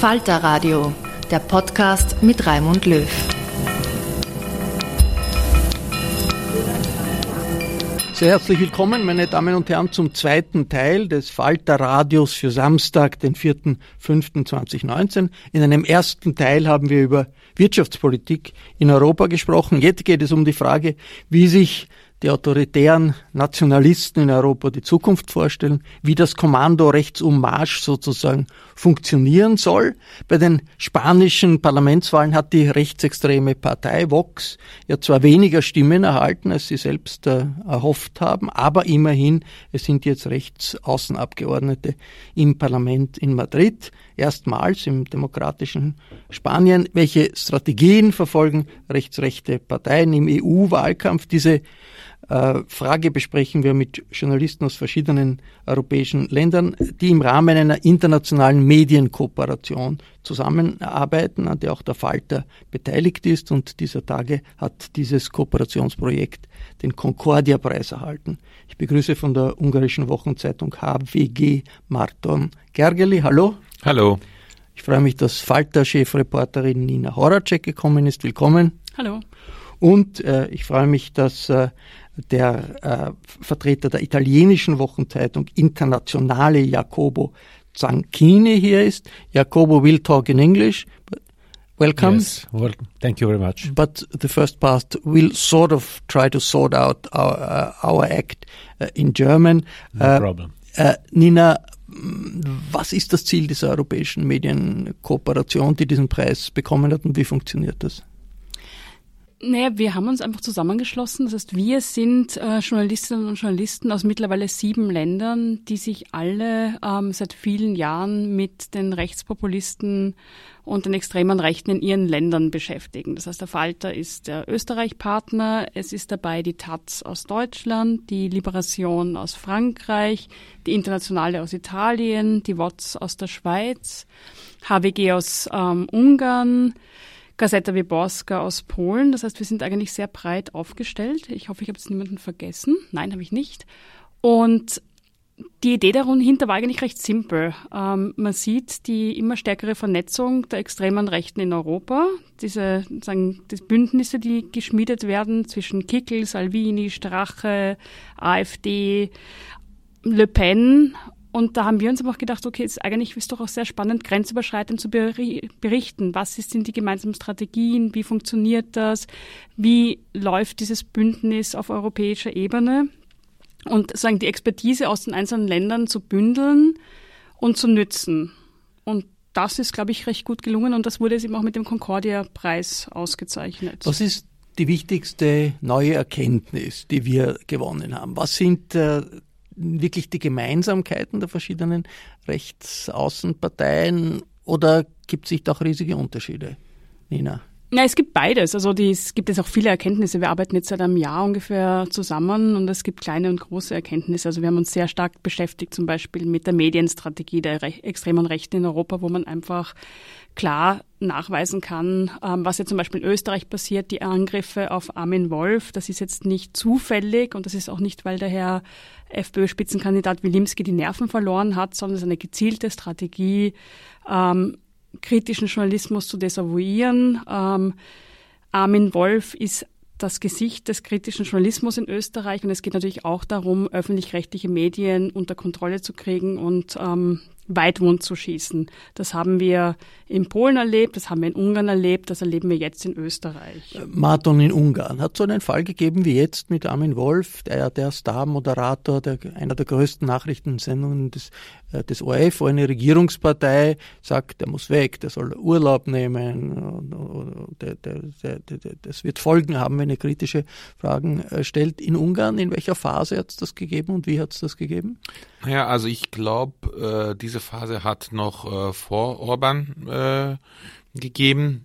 Falter Radio, der Podcast mit Raimund Löw. Sehr herzlich willkommen, meine Damen und Herren, zum zweiten Teil des Falter Radios für Samstag, den 4.5.2019. In einem ersten Teil haben wir über Wirtschaftspolitik in Europa gesprochen. Jetzt geht es um die Frage, wie sich die autoritären Nationalisten in Europa die Zukunft vorstellen, wie das Kommando rechts um Marsch sozusagen funktionieren soll. Bei den spanischen Parlamentswahlen hat die rechtsextreme Partei Vox ja zwar weniger Stimmen erhalten, als sie selbst äh, erhofft haben, aber immerhin, es sind jetzt Rechtsaußenabgeordnete im Parlament in Madrid, erstmals im demokratischen Spanien. Welche Strategien verfolgen rechtsrechte Parteien im EU-Wahlkampf? Diese Frage besprechen wir mit Journalisten aus verschiedenen europäischen Ländern, die im Rahmen einer internationalen Medienkooperation zusammenarbeiten, an der auch der Falter beteiligt ist. Und dieser Tage hat dieses Kooperationsprojekt den Concordia-Preis erhalten. Ich begrüße von der ungarischen Wochenzeitung HWG Marton Gergely. Hallo. Hallo. Ich freue mich, dass Falter-Chefreporterin Nina Horacek gekommen ist. Willkommen. Hallo. Und äh, ich freue mich, dass äh, der äh, Vertreter der italienischen Wochenzeitung Internationale Jacobo Zanchini hier ist. Jacobo will talk in English. Welcome. Yes, well, thank you very much. But the first part will sort of try to sort out our, uh, our act uh, in German. No uh, problem. Uh, Nina, was ist das Ziel dieser europäischen Medienkooperation, die diesen Preis bekommen hat und wie funktioniert das? Naja, wir haben uns einfach zusammengeschlossen. Das heißt, wir sind äh, Journalistinnen und Journalisten aus mittlerweile sieben Ländern, die sich alle ähm, seit vielen Jahren mit den Rechtspopulisten und den extremen Rechten in ihren Ländern beschäftigen. Das heißt, der Falter ist der Österreich-Partner, es ist dabei die Taz aus Deutschland, die Liberation aus Frankreich, die Internationale aus Italien, die WOTS aus der Schweiz, HWG aus ähm, Ungarn, Gazeta Wyborska aus Polen. Das heißt, wir sind eigentlich sehr breit aufgestellt. Ich hoffe, ich habe jetzt niemanden vergessen. Nein, habe ich nicht. Und die Idee dahinter war eigentlich recht simpel. Ähm, man sieht die immer stärkere Vernetzung der extremen Rechten in Europa, diese sagen, die Bündnisse, die geschmiedet werden zwischen Kickel, Salvini, Strache, AfD, Le Pen und da haben wir uns aber auch gedacht, okay, es eigentlich ist doch auch sehr spannend, grenzüberschreitend zu berichten. Was sind die gemeinsamen Strategien? Wie funktioniert das? Wie läuft dieses Bündnis auf europäischer Ebene? Und sagen, die Expertise aus den einzelnen Ländern zu bündeln und zu nützen. Und das ist, glaube ich, recht gut gelungen und das wurde jetzt eben auch mit dem Concordia-Preis ausgezeichnet. Was ist die wichtigste neue Erkenntnis, die wir gewonnen haben? Was sind äh, wirklich die Gemeinsamkeiten der verschiedenen Rechtsaußenparteien oder gibt es sich doch riesige Unterschiede? Nina? Ja, es gibt beides. Also die, es gibt jetzt auch viele Erkenntnisse. Wir arbeiten jetzt seit einem Jahr ungefähr zusammen und es gibt kleine und große Erkenntnisse. Also wir haben uns sehr stark beschäftigt, zum Beispiel mit der Medienstrategie der Re extremen Rechten in Europa, wo man einfach klar nachweisen kann, ähm, was jetzt zum Beispiel in Österreich passiert, die Angriffe auf Armin Wolf. Das ist jetzt nicht zufällig und das ist auch nicht, weil der Herr FPÖ-Spitzenkandidat Wilimski die Nerven verloren hat, sondern es ist eine gezielte Strategie, ähm, kritischen Journalismus zu desavouieren. Ähm, Armin Wolf ist das Gesicht des kritischen Journalismus in Österreich und es geht natürlich auch darum, öffentlich-rechtliche Medien unter Kontrolle zu kriegen und ähm, Weitwund zu schießen. Das haben wir in Polen erlebt, das haben wir in Ungarn erlebt, das erleben wir jetzt in Österreich. Äh, Martin in Ungarn hat so einen Fall gegeben wie jetzt mit Armin Wolf, der, der Star-Moderator der, einer der größten Nachrichtensendungen des, äh, des ORF, wo eine Regierungspartei sagt, der muss weg, der soll Urlaub nehmen, der, der, der, das wird Folgen haben, wenn er kritische Fragen äh, stellt. In Ungarn, in welcher Phase hat es das gegeben und wie hat es das gegeben? Naja, also ich glaube, diese diese Phase hat noch äh, vor Orban äh, gegeben.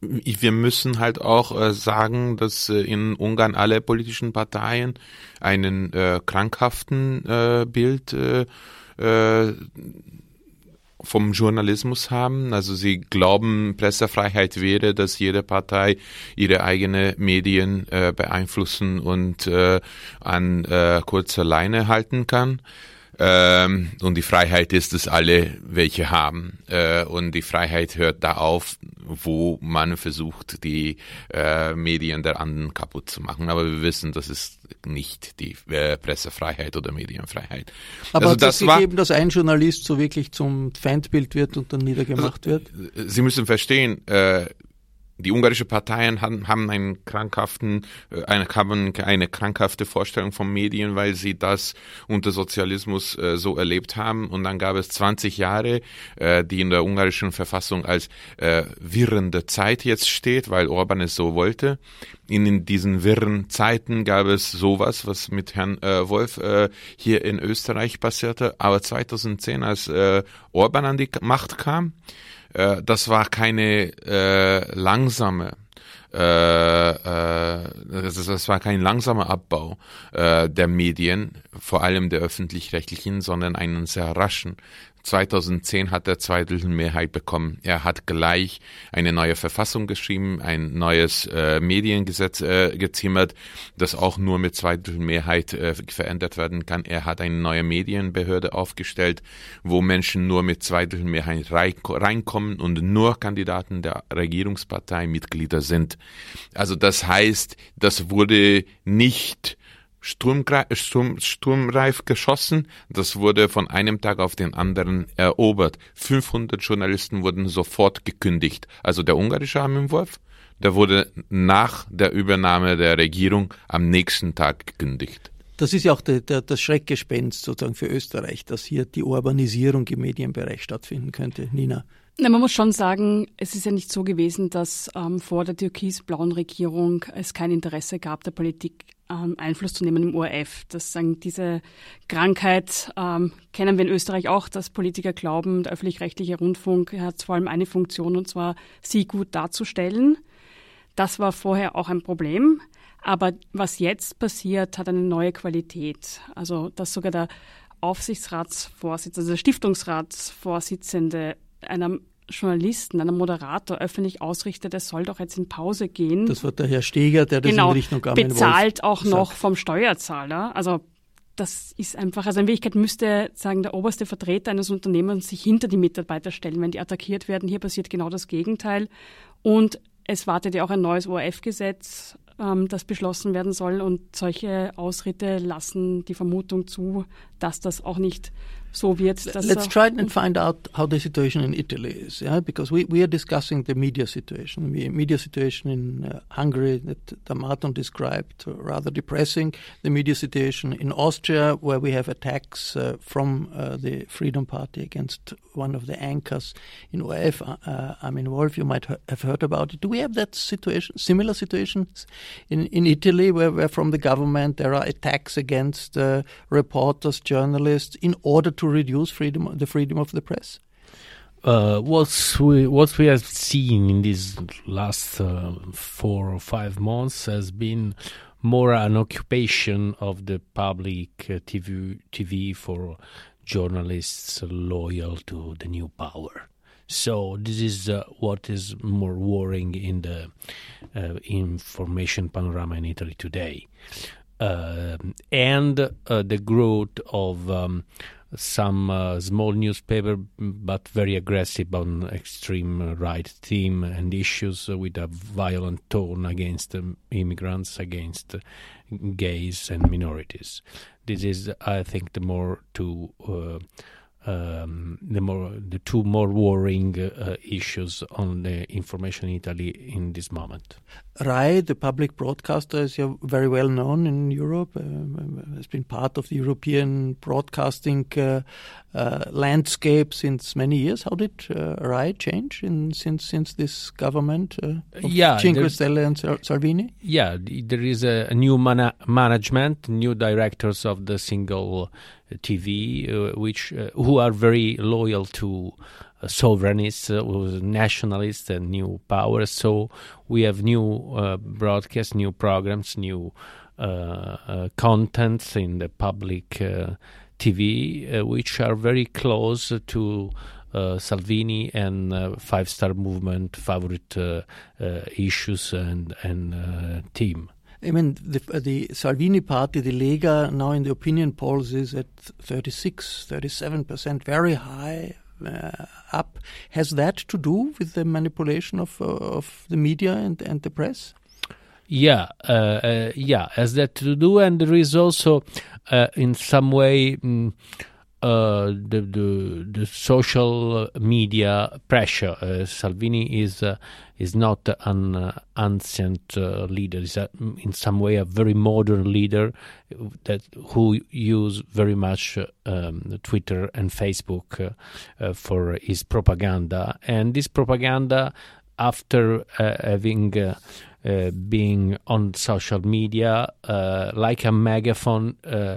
Wir müssen halt auch äh, sagen, dass äh, in Ungarn alle politischen Parteien einen äh, krankhaften äh, Bild äh, äh, vom Journalismus haben. Also sie glauben, Pressefreiheit wäre, dass jede Partei ihre eigene Medien äh, beeinflussen und äh, an äh, kurzer Leine halten kann. Ähm, und die Freiheit ist, dass alle welche haben. Äh, und die Freiheit hört da auf, wo man versucht, die äh, Medien der anderen kaputt zu machen. Aber wir wissen, das ist nicht die äh, Pressefreiheit oder Medienfreiheit. Aber also hat das gegeben, dass ein Journalist so wirklich zum Feindbild wird und dann niedergemacht also, wird? Sie müssen verstehen, äh, die ungarische Parteien haben, haben einen krankhaften, äh, eine, haben eine krankhafte Vorstellung von Medien, weil sie das unter Sozialismus äh, so erlebt haben. Und dann gab es 20 Jahre, äh, die in der ungarischen Verfassung als äh, wirrende Zeit jetzt steht, weil Orban es so wollte. In diesen wirren Zeiten gab es sowas, was mit Herrn äh, Wolf äh, hier in Österreich passierte. Aber 2010, als äh, Orban an die Macht kam, äh, das war keine äh, langsame äh, äh, das, war kein langsamer Abbau äh, der Medien, vor allem der öffentlich-rechtlichen, sondern einen sehr raschen. 2010 hat er Zweidrittelmehrheit bekommen. Er hat gleich eine neue Verfassung geschrieben, ein neues äh, Mediengesetz äh, gezimmert, das auch nur mit Zweidrittelmehrheit äh, verändert werden kann. Er hat eine neue Medienbehörde aufgestellt, wo Menschen nur mit Zweidrittelmehrheit reinkommen und nur Kandidaten der Regierungspartei Mitglieder sind. Also das heißt, das wurde nicht Sturm, sturmreif geschossen. Das wurde von einem Tag auf den anderen erobert. 500 Journalisten wurden sofort gekündigt. Also der ungarische Armenwurf, der wurde nach der Übernahme der Regierung am nächsten Tag gekündigt. Das ist ja auch der, der, das Schreckgespenst sozusagen für Österreich, dass hier die Urbanisierung im Medienbereich stattfinden könnte. Nina. Na, man muss schon sagen, es ist ja nicht so gewesen, dass ähm, vor der türkis-blauen Regierung es kein Interesse gab, der Politik ähm, Einfluss zu nehmen im ORF. Das sagen, diese Krankheit ähm, kennen wir in Österreich auch, dass Politiker glauben, der öffentlich-rechtliche Rundfunk hat vor allem eine Funktion, und zwar sie gut darzustellen. Das war vorher auch ein Problem. Aber was jetzt passiert, hat eine neue Qualität. Also, dass sogar der Aufsichtsratsvorsitzende, also der Stiftungsratsvorsitzende einer Journalisten, einem Moderator öffentlich ausrichtet, er soll doch jetzt in Pause gehen. Das war der Herr Steger, der das genau, in Richtung Armin bezahlt auch sagt. noch vom Steuerzahler. Also das ist einfach, also in Wirklichkeit müsste sagen der oberste Vertreter eines Unternehmens sich hinter die Mitarbeiter stellen, wenn die attackiert werden. Hier passiert genau das Gegenteil. Und es wartet ja auch ein neues ORF-Gesetz, ähm, das beschlossen werden soll. Und solche Ausritte lassen die Vermutung zu, dass das auch nicht Let's try and find out how the situation in Italy is, yeah, because we, we are discussing the media situation. The media situation in uh, Hungary that Damaton described, uh, rather depressing. The media situation in Austria, where we have attacks uh, from uh, the Freedom Party against one of the anchors in ORF, uh, uh, I mean, Wolf, you might have heard about it. Do we have that situation, similar situations in, in Italy, where, where from the government there are attacks against reporters, journalists, in order to reduce freedom, the freedom of the press? Uh, what we what we have seen in these last uh, four or five months has been more an occupation of the public uh, TV TV for journalists loyal to the new power. So this is uh, what is more worrying in the uh, information panorama in Italy today, uh, and the growth of um, some uh, small newspaper, but very aggressive on extreme right theme and issues with a violent tone against um, immigrants, against gays and minorities. This is, I think, the more to uh, um, the more the two more worrying uh, issues on the information in Italy in this moment. RAI, the public broadcaster, is very well known in Europe. Uh, has been part of the European broadcasting uh, uh, landscape since many years. How did uh, RAI change in, since since this government uh, of yeah, Cinque Stelle and Salvini? Yeah, there is a, new mana- management, new directors of the single TV, uh, which uh, who are very loyal to uh, sovereignists, nationalists, and new powers. So we have new broadcasts, new programs, new contents in the public TV, which are very close to. Uh, Salvini and uh, Five Star Movement favorite uh, issues and and team. I mean, the, the Salvini party, the Lega, now in the opinion polls is at 36, 37%, very high uh, up. Has that to do with the manipulation of, uh, of the media and, and the press? Yeah, uh, uh yeah, has that to do, and there is also, uh, in some way, mm, uh, the, the the social media pressure. Uh, Salvini is uh, is not an uh, ancient uh, leader. Is in some way a very modern leader that who use very much um, Twitter and Facebook for his propaganda. And this propaganda, after having uh, being on social media uh, like a megaphone uh,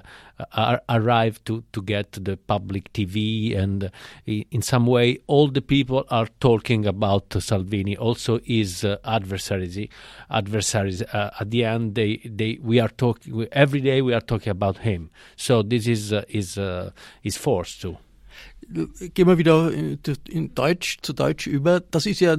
ar- arrive to, to get the public TV and in some way all the people are talking about Salvini. Also his adversaries adversaries at the end they, they we are talking every day we are talking about him. So this is is is forced to gehen wir wieder in Deutsch zu Deutsch über. Das ist ja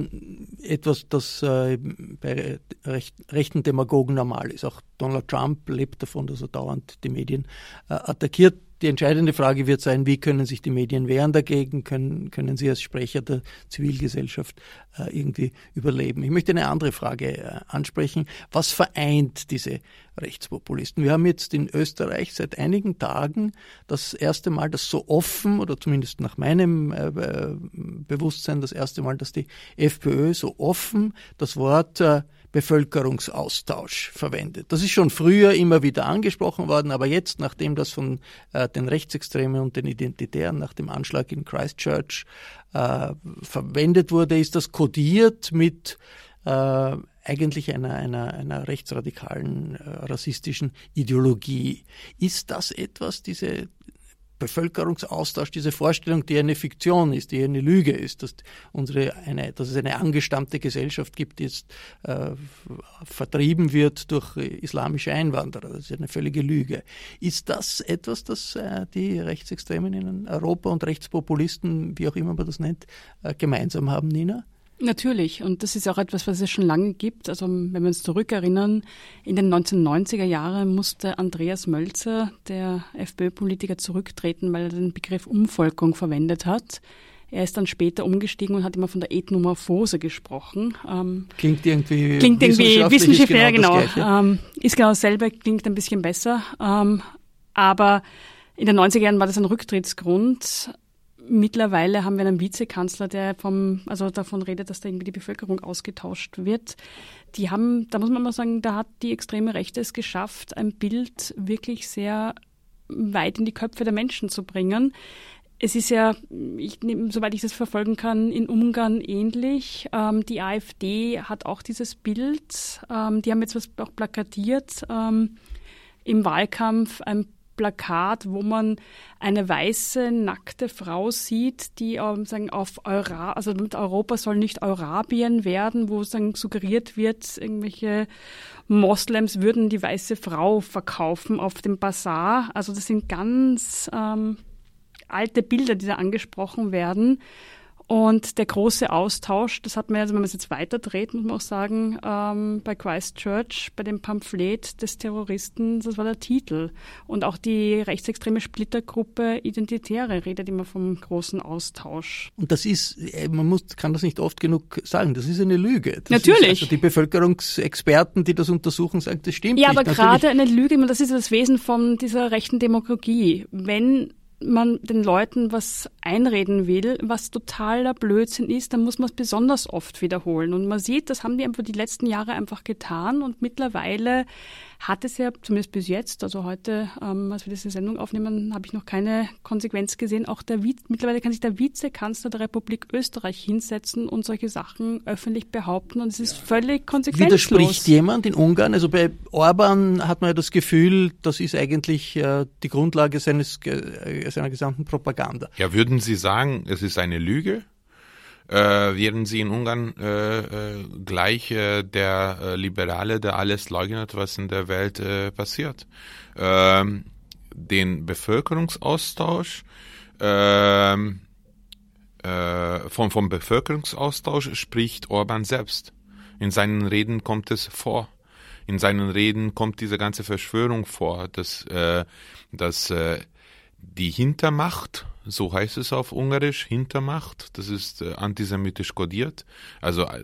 etwas, das äh, bei recht, rechten Demagogen normal ist. Auch Donald Trump lebt davon, dass er dauernd die Medien äh, attackiert die entscheidende Frage wird sein, wie können sich die Medien wehren dagegen, können, können sie als Sprecher der Zivilgesellschaft äh, irgendwie überleben. Ich möchte eine andere Frage äh, ansprechen. Was vereint diese Rechtspopulisten? Wir haben jetzt in Österreich seit einigen Tagen das erste Mal, dass so offen, oder zumindest nach meinem äh, Bewusstsein, das erste Mal, dass die FPÖ so offen das Wort äh, Bevölkerungsaustausch verwendet. Das ist schon früher immer wieder angesprochen worden, aber jetzt, nachdem das von äh, den Rechtsextremen und den Identitären nach dem Anschlag in Christchurch äh, verwendet wurde, ist das kodiert mit äh, eigentlich einer, einer, einer rechtsradikalen, äh, rassistischen Ideologie. Ist das etwas, diese Bevölkerungsaustausch, diese Vorstellung, die eine Fiktion ist, die eine Lüge ist, dass, unsere, eine, dass es eine angestammte Gesellschaft gibt, die jetzt äh, vertrieben wird durch islamische Einwanderer. Das ist eine völlige Lüge. Ist das etwas, das äh, die Rechtsextremen in Europa und Rechtspopulisten, wie auch immer man das nennt, äh, gemeinsam haben, Nina? Natürlich. Und das ist auch etwas, was es schon lange gibt. Also wenn wir uns zurückerinnern, in den 1990er Jahren musste Andreas Mölzer, der FPÖ-Politiker, zurücktreten, weil er den Begriff Umvolkung verwendet hat. Er ist dann später umgestiegen und hat immer von der Ethnomorphose gesprochen. Ähm, klingt irgendwie klingt irgendwie wissenschaftlich, genau. genau. Ähm, ist genau dasselbe, klingt ein bisschen besser. Ähm, aber in den 90er Jahren war das ein Rücktrittsgrund. Mittlerweile haben wir einen Vizekanzler, der vom, also davon redet, dass da irgendwie die Bevölkerung ausgetauscht wird. Die haben, da muss man mal sagen, da hat die extreme Rechte es geschafft, ein Bild wirklich sehr weit in die Köpfe der Menschen zu bringen. Es ist ja, ich, soweit ich das verfolgen kann, in Ungarn ähnlich. Ähm, die AfD hat auch dieses Bild. Ähm, die haben jetzt was auch plakatiert ähm, im Wahlkampf, ein Plakat, wo man eine weiße, nackte Frau sieht, die ähm, sagen, auf Eura, also Europa soll nicht Eurabien werden, wo sagen, suggeriert wird, irgendwelche Moslems würden die weiße Frau verkaufen auf dem Bazar. Also das sind ganz ähm, alte Bilder, die da angesprochen werden. Und der große Austausch, das hat man, also wenn man es jetzt weiterdreht, muss man auch sagen, ähm, bei Christchurch, bei dem Pamphlet des Terroristen, das war der Titel. Und auch die rechtsextreme Splittergruppe Identitäre redet immer vom großen Austausch. Und das ist, äh, man muss, kann das nicht oft genug sagen, das ist eine Lüge. Das Natürlich. also die Bevölkerungsexperten, die das untersuchen, sagen, das stimmt ja, nicht. aber gerade eine Lüge, das ist das Wesen von dieser rechten Demagogie. Wenn man den Leuten was einreden will, was totaler Blödsinn ist, dann muss man es besonders oft wiederholen. Und man sieht, das haben die einfach die letzten Jahre einfach getan und mittlerweile hat es ja, zumindest bis jetzt, also heute, ähm, als wir diese Sendung aufnehmen, habe ich noch keine Konsequenz gesehen. Auch der mittlerweile kann sich der Vizekanzler der Republik Österreich hinsetzen und solche Sachen öffentlich behaupten und es ist ja. völlig konsequenzlos. Widerspricht jemand in Ungarn? Also bei Orban hat man ja das Gefühl, das ist eigentlich äh, die Grundlage seines, äh, seiner gesamten Propaganda. Ja, würden Sie sagen, es ist eine Lüge? äh, werden sie in Ungarn äh, äh, gleich äh, der äh, Liberale, der alles leugnet, was in der Welt äh, passiert. Ähm, den Bevölkerungsaustausch ähm, äh, vom, vom Bevölkerungsaustausch spricht Orban selbst. In seinen Reden kommt es vor. In seinen Reden kommt diese ganze Verschwörung vor, dass, äh, dass äh, die Hintermacht so heißt es auf Ungarisch, Hintermacht, das ist äh, antisemitisch kodiert. Also äh,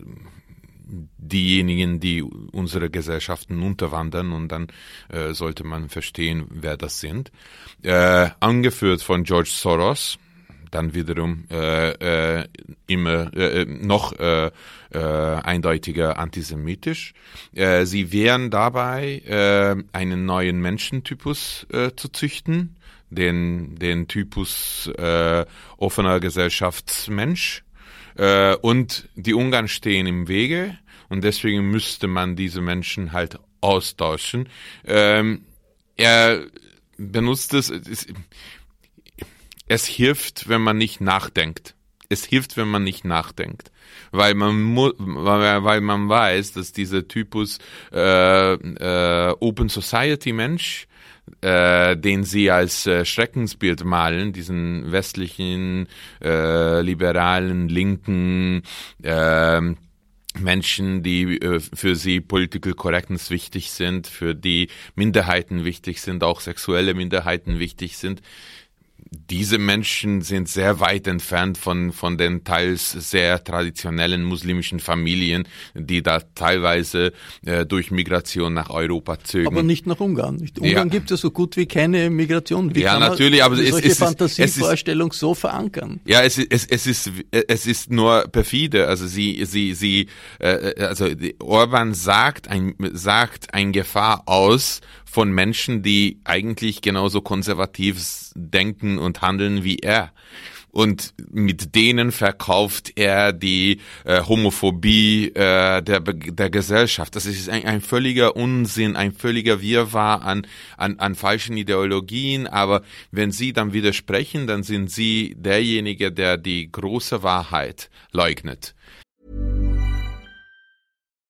diejenigen, die unsere Gesellschaften unterwandern und dann äh, sollte man verstehen, wer das sind. Äh, angeführt von George Soros, dann wiederum äh, äh, immer äh, noch äh, äh, eindeutiger antisemitisch. Äh, sie wären dabei, äh, einen neuen Menschentypus äh, zu züchten, den, den Typus äh, offener Gesellschaftsmensch. Äh, und die Ungarn stehen im Wege und deswegen müsste man diese Menschen halt austauschen. Ähm, er benutzt es, es, es hilft, wenn man nicht nachdenkt. Es hilft, wenn man nicht nachdenkt, weil man muss, weil man weiß, dass dieser Typus äh, äh, Open Society Mensch äh, den sie als äh, Schreckensbild malen, diesen westlichen, äh, liberalen, linken äh, Menschen, die äh, für sie Political Correctness wichtig sind, für die Minderheiten wichtig sind, auch sexuelle Minderheiten wichtig sind diese Menschen sind sehr weit entfernt von, von den teils sehr traditionellen muslimischen Familien, die da teilweise äh, durch Migration nach Europa zögen. Aber nicht nach Ungarn. Nicht. Ungarn ja. gibt es so gut wie keine Migration. Wie ja, natürlich, aber solche es, es Fantasievorstellung so verankern. Ja, es, es, es ist es ist nur perfide. Also sie sie sie äh, also Orban sagt ein sagt ein Gefahr aus von Menschen, die eigentlich genauso konservativ denken und handeln wie er. Und mit denen verkauft er die äh, Homophobie äh, der, der Gesellschaft. Das ist ein, ein völliger Unsinn, ein völliger Wirrwarr an, an, an falschen Ideologien. Aber wenn Sie dann widersprechen, dann sind Sie derjenige, der die große Wahrheit leugnet.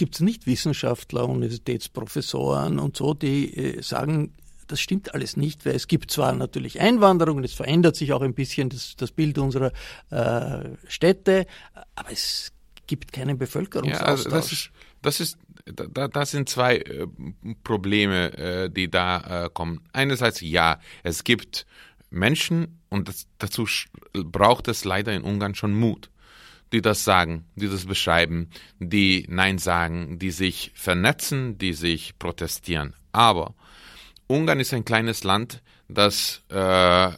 Gibt es nicht Wissenschaftler, Universitätsprofessoren und so, die äh, sagen, das stimmt alles nicht, weil es gibt zwar natürlich Einwanderung es verändert sich auch ein bisschen das, das Bild unserer äh, Städte, aber es gibt keinen Bevölkerungsaustausch. Ja, also das ist, das ist da, das sind zwei äh, Probleme, äh, die da äh, kommen. Einerseits ja, es gibt Menschen und das, dazu braucht es leider in Ungarn schon Mut die das sagen, die das beschreiben, die Nein sagen, die sich vernetzen, die sich protestieren. Aber Ungarn ist ein kleines Land, das äh,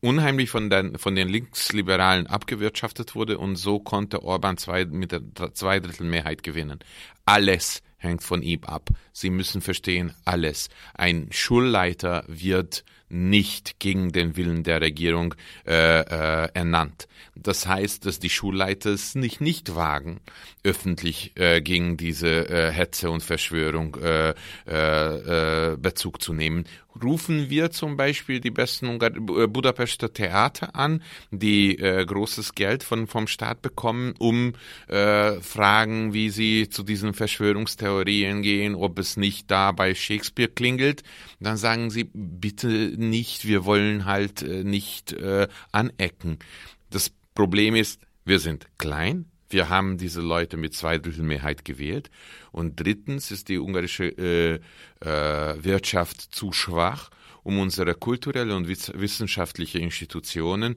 unheimlich von den, von den Linksliberalen abgewirtschaftet wurde und so konnte Orban zwei, mit der Zweidrittelmehrheit gewinnen. Alles hängt von ihm ab. Sie müssen verstehen, alles. Ein Schulleiter wird nicht gegen den Willen der Regierung äh, äh, ernannt. Das heißt, dass die Schulleiter es nicht, nicht wagen, öffentlich äh, gegen diese äh, Hetze und Verschwörung äh, äh, äh, Bezug zu nehmen. Rufen wir zum Beispiel die besten Ungar äh, Budapester Theater an, die äh, großes Geld von, vom Staat bekommen, um äh, Fragen, wie sie zu diesen Verschwörungstheorien gehen, ob es nicht da bei Shakespeare klingelt, dann sagen sie bitte nicht, wir wollen halt äh, nicht äh, anecken. Das Problem ist, wir sind klein, wir haben diese Leute mit Zweidrittelmehrheit gewählt. Und drittens ist die ungarische äh, äh, Wirtschaft zu schwach, um unsere kulturelle und wissenschaftliche Institutionen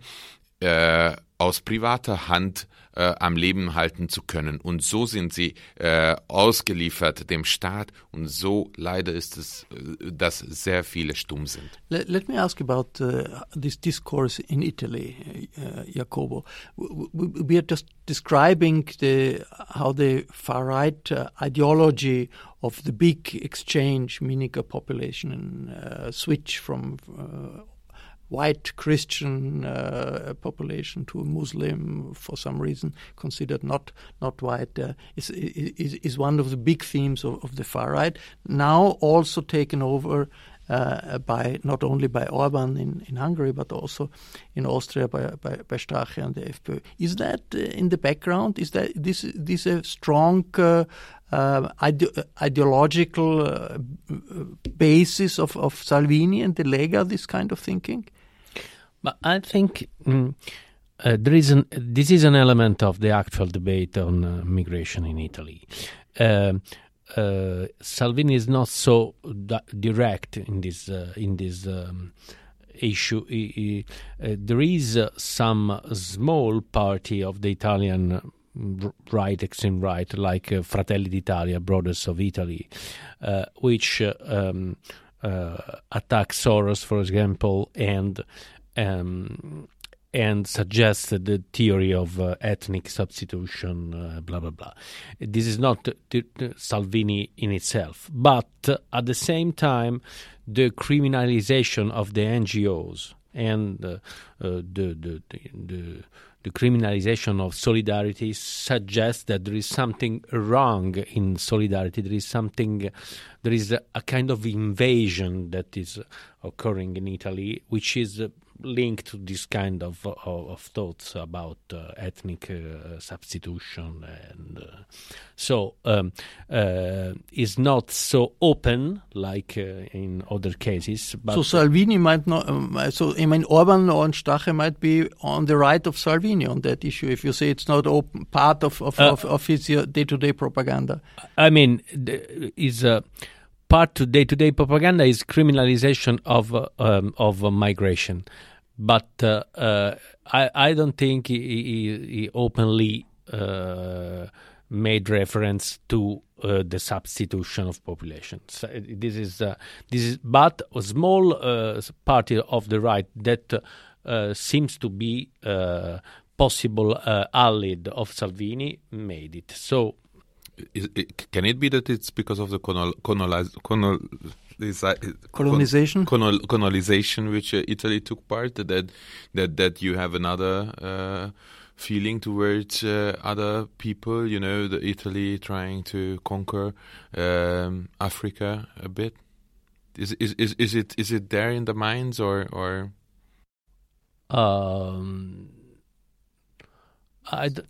äh, aus privater Hand äh, am Leben halten zu können. Und so sind sie äh, ausgeliefert dem Staat und so leider ist es, äh, dass sehr viele stumm sind. Let, let me ask about uh, this discourse in Italy, uh, Jacobo. We are just describing the, how the far-right uh, ideology of the big exchange, meaning a population uh, switch from uh, white Christian uh, population to a Muslim for some reason considered not not white uh, is, is is one of the big themes of, of the far right. Now also taken over uh, by not only by Orban in, in Hungary but also in Austria by by, by Strache and the FPÖ. Is that uh, in the background? Is that this this a strong uh, uh, ide ideological uh, basis of, of Salvini and the Lega, this kind of thinking? But I think mm, uh, there is an, this is an element of the actual debate on uh, migration in Italy. Uh, uh Salvini is not so direct in this uh, in this um, issue. Uh, there is some small party of the Italian right, extreme right, like Fratelli d'Italia, Brothers of Italy, which um, Soros, for example, and um, and suggested the theory of uh, ethnic substitution, uh, blah blah blah. This is not Salvini in itself, but uh, at the same time, the criminalization of the NGOs and uh, uh, the, the, the the criminalization of solidarity suggests that there is something wrong in solidarity. There is something, there is a, a kind of invasion that is occurring in Italy, which is linked to this kind of of, of thoughts about uh, ethnic uh, substitution, and uh, so um, uh, is not so open like uh, in other cases. But so Salvini might not. Um, so I mean, Orban or Stache might be on the right of Salvini on that issue. If you say it's not open part of of, of, of his day-to-day propaganda. I mean, is part to day-to-day propaganda is criminalization of uh, um, of uh, migration, but uh, uh, I I don't think he, he, he openly uh, made reference to uh, the substitution of populations. So this is this is but a small party of the right that seems to be possible allied of Salvini made it. So is, it, can it be that it's because of the colonial, colonial, colonization? colonial, colonization which uh, Italy took part that that that you have another uh, feeling towards uh, other people you know the Italy trying to conquer um, Africa a bit? Is, is is is it is it there in the minds or or? Um I d-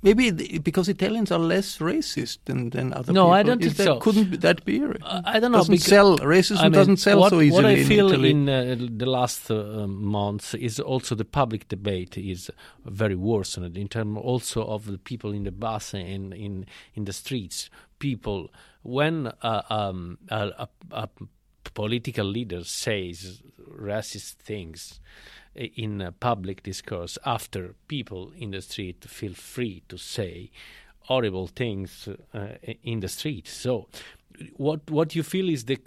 Maybe because Italians are less racist than, than other no, people. I don't Is think that, so. Couldn't that be? I don't know. Doesn't sell racism I mean, doesn't sell what, so easily. What I feel in, in uh, the last uh, months is also the public debate is very worsened in terms also of the people in the bus and in in the streets. People when uh, um, a, a, a political leader says racist things in public discourse after people in the street feel free to say horrible things uh, in the street. So, what what you feel is the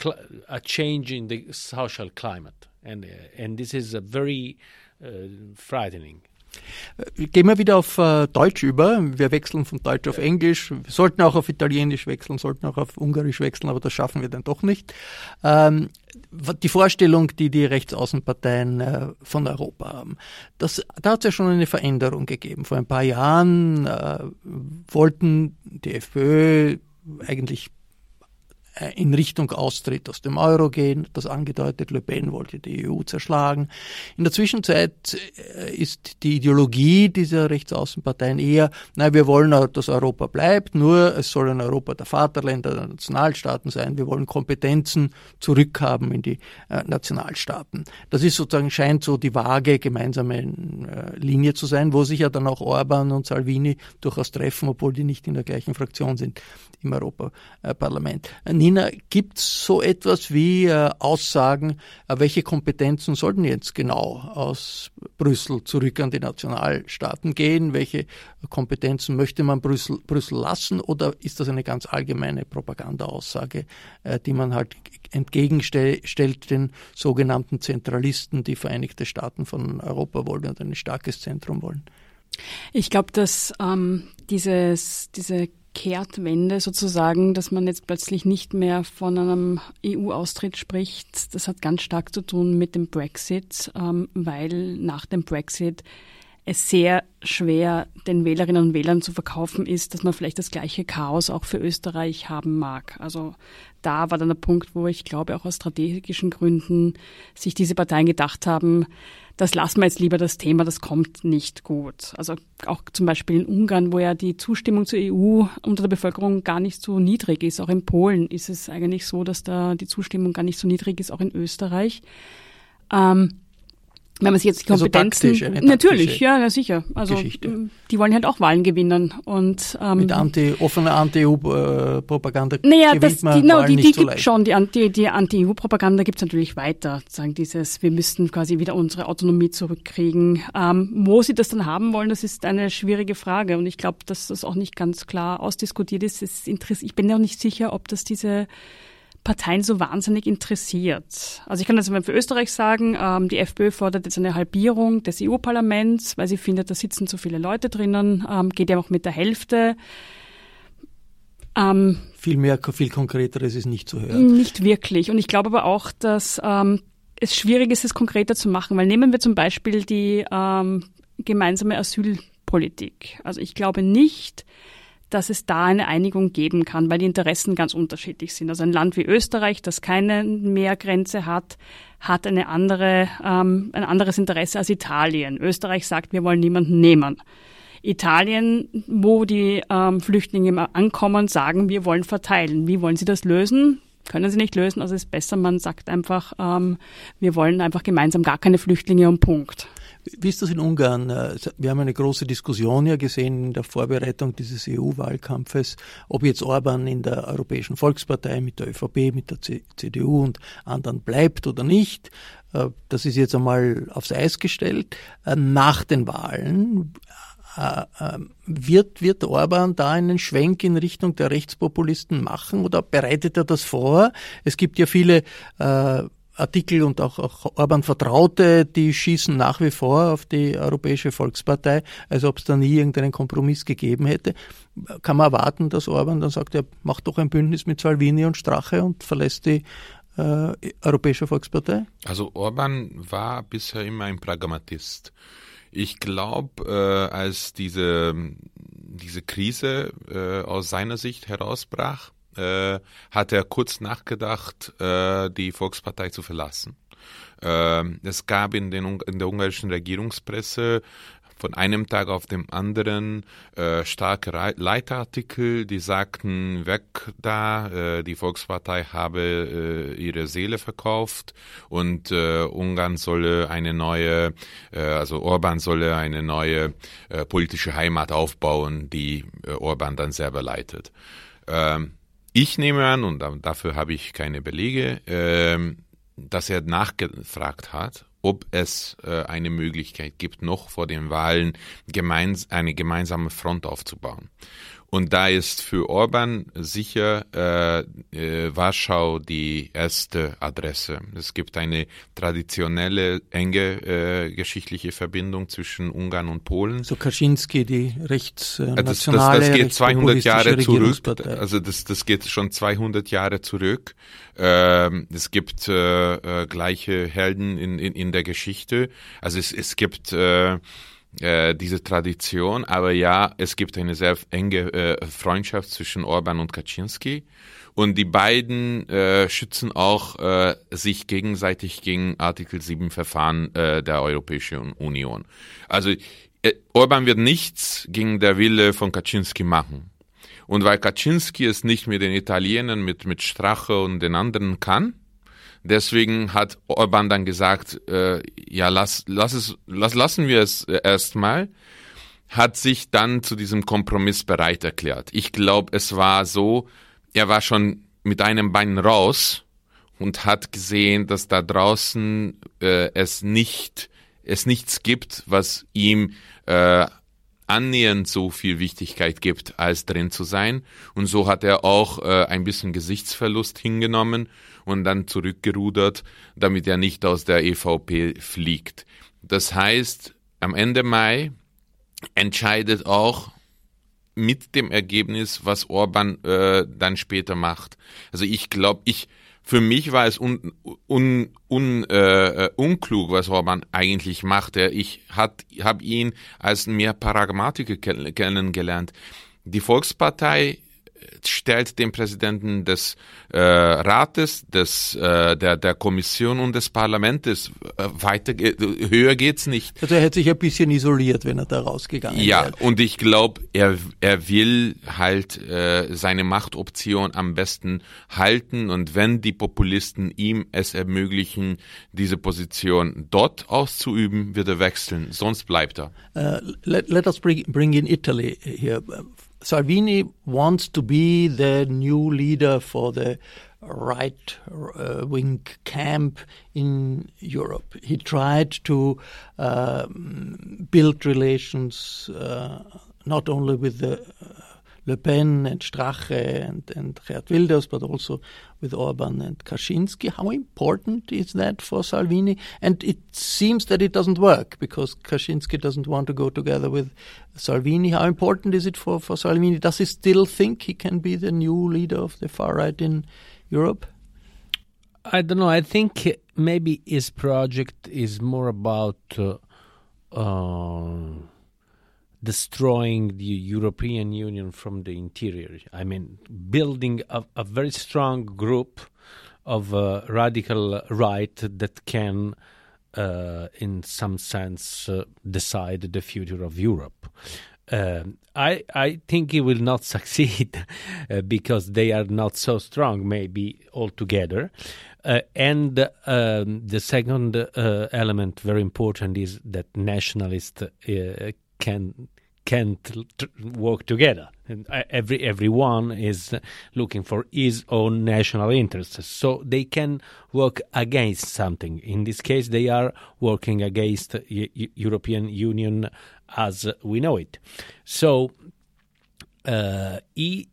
a change in the social climate, and uh, and this is a very uh, frightening. Gehen wir wieder auf äh, Deutsch über. Wir wechseln von Deutsch auf Englisch. Wir sollten auch auf Italienisch wechseln, sollten auch auf Ungarisch wechseln, aber das schaffen wir dann doch nicht. Ähm, die Vorstellung, die die Rechtsaußenparteien äh, von Europa haben, das, da hat es ja schon eine Veränderung gegeben. Vor ein paar Jahren äh, wollten die FPÖ eigentlich in Richtung Austritt aus dem Euro gehen, das angedeutet, Le Pen wollte die EU zerschlagen. In der Zwischenzeit äh, ist die Ideologie dieser Rechtsaußenparteien eher, nein, wir wollen, dass Europa bleibt, nur es soll ein Europa der Vaterländer, der Nationalstaaten sein, wir wollen Kompetenzen zurückhaben in die äh, Nationalstaaten. Das ist sozusagen, scheint so die vage gemeinsame Linie zu sein, wo sich ja dann auch Orban und Salvini durchaus treffen, obwohl die nicht in der gleichen Fraktion sind im Europaparlament. Nina, gibt es so etwas wie äh, Aussagen, äh, welche Kompetenzen sollten jetzt genau aus Brüssel zurück an die Nationalstaaten gehen? Welche Kompetenzen möchte man Brüssel, Brüssel lassen? Oder ist das eine ganz allgemeine Propagandaaussage, äh, die man halt entgegenstellt den sogenannten Zentralisten, die Vereinigte Staaten von Europa wollen und ein starkes Zentrum wollen? Ich glaube, dass ähm, dieses, diese Kehrtwende sozusagen, dass man jetzt plötzlich nicht mehr von einem EU-Austritt spricht. Das hat ganz stark zu tun mit dem Brexit, ähm, weil nach dem Brexit es sehr schwer den Wählerinnen und Wählern zu verkaufen ist, dass man vielleicht das gleiche Chaos auch für Österreich haben mag. Also da war dann der Punkt, wo ich glaube, auch aus strategischen Gründen sich diese Parteien gedacht haben, das lassen wir jetzt lieber das Thema, das kommt nicht gut. Also auch zum Beispiel in Ungarn, wo ja die Zustimmung zur EU unter der Bevölkerung gar nicht so niedrig ist. Auch in Polen ist es eigentlich so, dass da die Zustimmung gar nicht so niedrig ist, auch in Österreich. Ähm, wenn man sich jetzt die also Kompetenzen. Also taktisch, natürlich, ja, ja, sicher. Also Geschichte. die wollen halt auch Wahlen gewinnen. Und, ähm, Mit anti, offener Anti-EU-Propaganda naja, das, die, no, die, die so gibt schon, die, Anti, die Anti-EU-Propaganda gibt es natürlich weiter. Sagen dieses, wir müssten quasi wieder unsere Autonomie zurückkriegen. Ähm, wo sie das dann haben wollen, das ist eine schwierige Frage. Und ich glaube, dass das auch nicht ganz klar ausdiskutiert ist. ist ich bin ja auch nicht sicher, ob das diese Parteien so wahnsinnig interessiert. Also ich kann das mal für Österreich sagen, ähm, die FPÖ fordert jetzt eine Halbierung des EU-Parlaments, weil sie findet, da sitzen zu viele Leute drinnen, ähm, geht ja auch mit der Hälfte. Ähm, viel mehr, viel konkreteres ist nicht zu hören. Nicht wirklich. Und ich glaube aber auch, dass ähm, es schwierig ist, es konkreter zu machen, weil nehmen wir zum Beispiel die ähm, gemeinsame Asylpolitik. Also ich glaube nicht, dass es da eine Einigung geben kann, weil die Interessen ganz unterschiedlich sind. Also ein Land wie Österreich, das keine Meergrenze hat, hat eine andere, ähm, ein anderes Interesse als Italien. Österreich sagt, wir wollen niemanden nehmen. Italien, wo die ähm, Flüchtlinge ankommen, sagen, wir wollen verteilen. Wie wollen sie das lösen? Können sie nicht lösen, also ist besser, man sagt einfach, ähm, wir wollen einfach gemeinsam gar keine Flüchtlinge und Punkt. Wie ist das in Ungarn? Äh, wir haben eine große Diskussion ja gesehen in der Vorbereitung dieses EU-Wahlkampfes, ob jetzt Orban in der Europäischen Volkspartei mit der ÖVP, mit der CDU und anderen bleibt oder nicht. Äh, das ist jetzt einmal aufs Eis gestellt. Äh, nach den Wahlen wird, wird Orban da einen Schwenk in Richtung der Rechtspopulisten machen oder bereitet er das vor? Es gibt ja viele äh, Artikel und auch, auch Orban Vertraute, die schießen nach wie vor auf die Europäische Volkspartei, als ob es da nie irgendeinen Kompromiss gegeben hätte. Kann man erwarten, dass Orban dann sagt, er macht doch ein Bündnis mit Salvini und Strache und verlässt die äh, Europäische Volkspartei? Also Orban war bisher immer ein Pragmatist. Ich glaube, äh, als diese, diese Krise äh, aus seiner Sicht herausbrach, äh, hat er kurz nachgedacht, äh, die Volkspartei zu verlassen. Äh, es gab in, den, in der ungarischen Regierungspresse von einem Tag auf dem anderen äh, starke Leitartikel, die sagten, weg da, äh, die Volkspartei habe äh, ihre Seele verkauft und äh, Ungarn solle eine neue, äh, also Orban solle eine neue äh, politische Heimat aufbauen, die Orban dann selber leitet. Ähm, ich nehme an, und dafür habe ich keine Belege, ähm, dass er nachgefragt hat ob es äh, eine Möglichkeit gibt, noch vor den Wahlen eine gemeinsame Front aufzubauen. Und da ist für Orban sicher äh, äh, Warschau die erste Adresse. Es gibt eine traditionelle, enge äh, geschichtliche Verbindung zwischen Ungarn und Polen. So Kaczynski, die rechtsnationale, das, das, das geht 200 Jahre zurück. Also das, das geht schon 200 Jahre zurück. Ähm, es gibt äh, äh, gleiche Helden in, in, in der Geschichte. Also es, es gibt äh, äh, diese Tradition. Aber ja, es gibt eine sehr enge äh, Freundschaft zwischen Orban und Kaczynski. Und die beiden äh, schützen auch äh, sich gegenseitig gegen Artikel 7 Verfahren äh, der Europäischen Union. Also äh, Orban wird nichts gegen der Wille von Kaczynski machen. Und weil Kaczynski es nicht mit den Italienern, mit, mit Strache und den anderen kann, Deswegen hat Orban dann gesagt, äh, ja, lass, lass es, lass, lassen wir es äh, erstmal, hat sich dann zu diesem Kompromiss bereit erklärt. Ich glaube, es war so, er war schon mit einem Bein raus und hat gesehen, dass da draußen äh, es nicht, es nichts gibt, was ihm äh, annähernd so viel Wichtigkeit gibt, als drin zu sein. Und so hat er auch äh, ein bisschen Gesichtsverlust hingenommen und dann zurückgerudert, damit er nicht aus der EVP fliegt. Das heißt, am Ende Mai entscheidet auch mit dem Ergebnis, was Orban äh, dann später macht. Also ich glaube, ich für mich war es un, un, un, äh, unklug, was Orban eigentlich machte. Ich habe ihn als mehr Pragmatiker kennengelernt. Die Volkspartei stellt den Präsidenten des äh, Rates, des, äh, der, der Kommission und des Parlaments. Äh, weiter, höher geht's nicht. Also er hätte sich ein bisschen isoliert, wenn er da rausgegangen wäre. Ja, und ich glaube, er, er will halt äh, seine Machtoption am besten halten und wenn die Populisten ihm es ermöglichen, diese Position dort auszuüben, wird er wechseln, sonst bleibt er. Uh, let, let us bring, bring in Italy here. Salvini wants to be the new leader for the right uh, wing camp in Europe. He tried to uh, build relations uh, not only with the Le Pen and Strache and, and Geert Wilders, but also with Orban and Kaczynski. How important is that for Salvini? And it seems that it doesn't work because Kaczynski doesn't want to go together with Salvini. How important is it for, for Salvini? Does he still think he can be the new leader of the far right in Europe? I don't know. I think maybe his project is more about. Uh, uh, destroying the European Union from the interior. I mean, building a, a very strong group of uh, radical right that can, uh, in some sense, uh, decide the future of Europe. Um, I I think he will not succeed uh, because they are not so strong, maybe altogether. Uh, and um, the second uh, element, very important, is that nationalists uh, can can't work together. And every everyone is looking for his own national interests, so they can work against something. In this case, they are working against European Union as we know it. So uh, he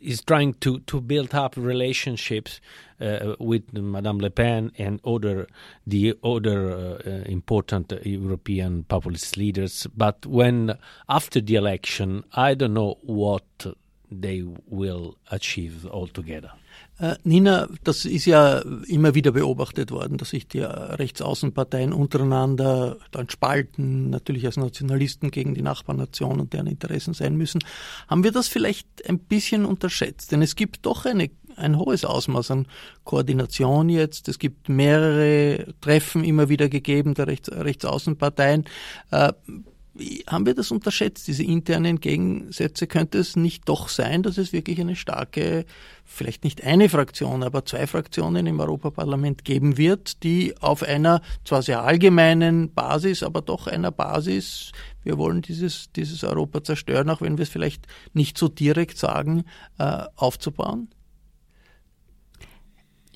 is trying to to build up relationships uh, with Madame Le Pen and other the other uh, important European populist leaders. But when after the election, I don't know what they will achieve altogether. Äh, Nina, das ist ja immer wieder beobachtet worden, dass sich die Rechtsaußenparteien untereinander dann spalten, natürlich als Nationalisten gegen die Nachbarnation und deren Interessen sein müssen. Haben wir das vielleicht ein bisschen unterschätzt? Denn es gibt doch eine, ein hohes Ausmaß an Koordination jetzt. Es gibt mehrere Treffen immer wieder gegeben der Rechts, Rechtsaußenparteien. Haben wir das unterschätzt, diese internen Gegensätze? Könnte es nicht doch sein, dass es wirklich eine starke, vielleicht nicht eine Fraktion, aber zwei Fraktionen im Europaparlament geben wird, die auf einer zwar sehr allgemeinen Basis, aber doch einer Basis, wir wollen dieses, dieses Europa zerstören, auch wenn wir es vielleicht nicht so direkt sagen, äh, aufzubauen?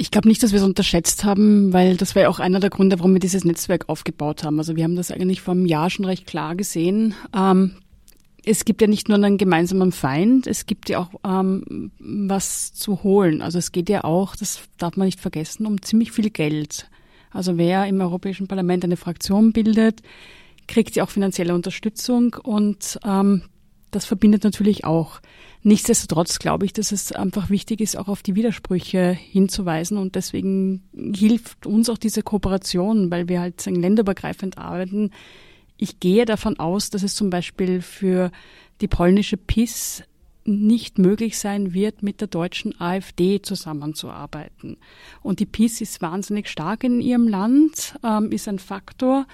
Ich glaube nicht, dass wir es unterschätzt haben, weil das war ja auch einer der Gründe, warum wir dieses Netzwerk aufgebaut haben. Also wir haben das eigentlich vor einem Jahr schon recht klar gesehen. Ähm, es gibt ja nicht nur einen gemeinsamen Feind, es gibt ja auch ähm, was zu holen. Also es geht ja auch, das darf man nicht vergessen, um ziemlich viel Geld. Also wer im Europäischen Parlament eine Fraktion bildet, kriegt ja auch finanzielle Unterstützung und ähm, das verbindet natürlich auch. Nichtsdestotrotz glaube ich, dass es einfach wichtig ist, auch auf die Widersprüche hinzuweisen und deswegen hilft uns auch diese Kooperation, weil wir halt länderübergreifend arbeiten. Ich gehe davon aus, dass es zum Beispiel für die polnische PIS nicht möglich sein wird, mit der deutschen AfD zusammenzuarbeiten. Und die PIS ist wahnsinnig stark in ihrem Land, ähm, ist ein Faktor.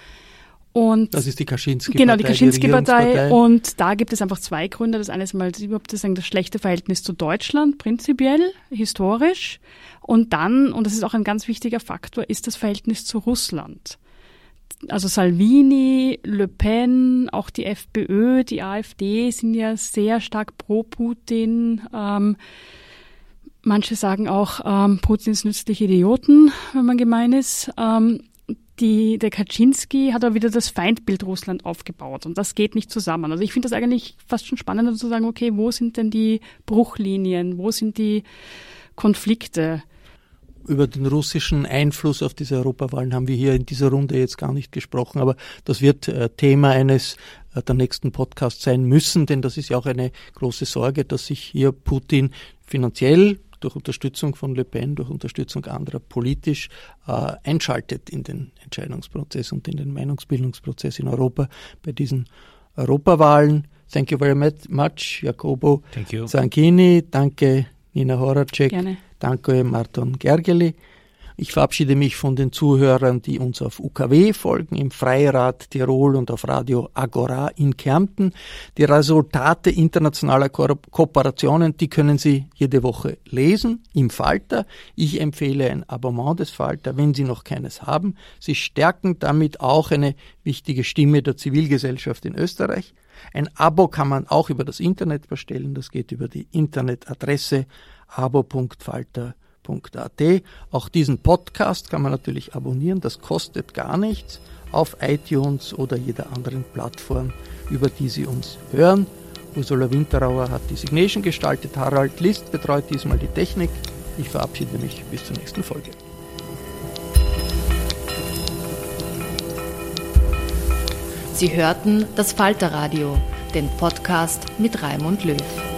Und das ist die Kaczynski-Partei. Genau, die Kaczynski-Partei. Und da gibt es einfach zwei Gründe. Das eine ist mal überhaupt das, das schlechte Verhältnis zu Deutschland, prinzipiell, historisch. Und dann, und das ist auch ein ganz wichtiger Faktor, ist das Verhältnis zu Russland. Also Salvini, Le Pen, auch die FPÖ, die AfD sind ja sehr stark pro Putin. Ähm, manche sagen auch, ähm, Putins nützliche Idioten, wenn man gemein ist. Ähm, die, der Kaczynski hat aber wieder das Feindbild Russland aufgebaut und das geht nicht zusammen. Also ich finde das eigentlich fast schon spannender zu sagen, okay, wo sind denn die Bruchlinien, wo sind die Konflikte? Über den russischen Einfluss auf diese Europawahlen haben wir hier in dieser Runde jetzt gar nicht gesprochen, aber das wird äh, Thema eines äh, der nächsten Podcasts sein müssen, denn das ist ja auch eine große Sorge, dass sich hier Putin finanziell durch Unterstützung von Le Pen, durch Unterstützung anderer politisch äh, einschaltet in den Entscheidungsprozess und in den Meinungsbildungsprozess in Europa bei diesen Europawahlen. Thank you very much, Jacobo Thank you. Zanchini. Danke, Nina Horacek. Gerne. Danke, Marton Gergely. Ich verabschiede mich von den Zuhörern, die uns auf UKW folgen, im Freirad Tirol und auf Radio Agora in Kärnten. Die Resultate internationaler Ko Kooperationen, die können Sie jede Woche lesen im Falter. Ich empfehle ein Abonnement des Falter, wenn Sie noch keines haben. Sie stärken damit auch eine wichtige Stimme der Zivilgesellschaft in Österreich. Ein Abo kann man auch über das Internet bestellen. Das geht über die Internetadresse abo.falter.com podcast.at. Auch diesen Podcast kann man natürlich abonnieren, das kostet gar nichts auf iTunes oder jeder anderen Plattform, über die Sie uns hören. Ursula Winterauer hat die Signation gestaltet, Harald List betreut diesmal die Technik. Ich verabschiede mich bis zur nächsten Folge. Sie hörten das Falterradio, den Podcast mit Raimund Löw.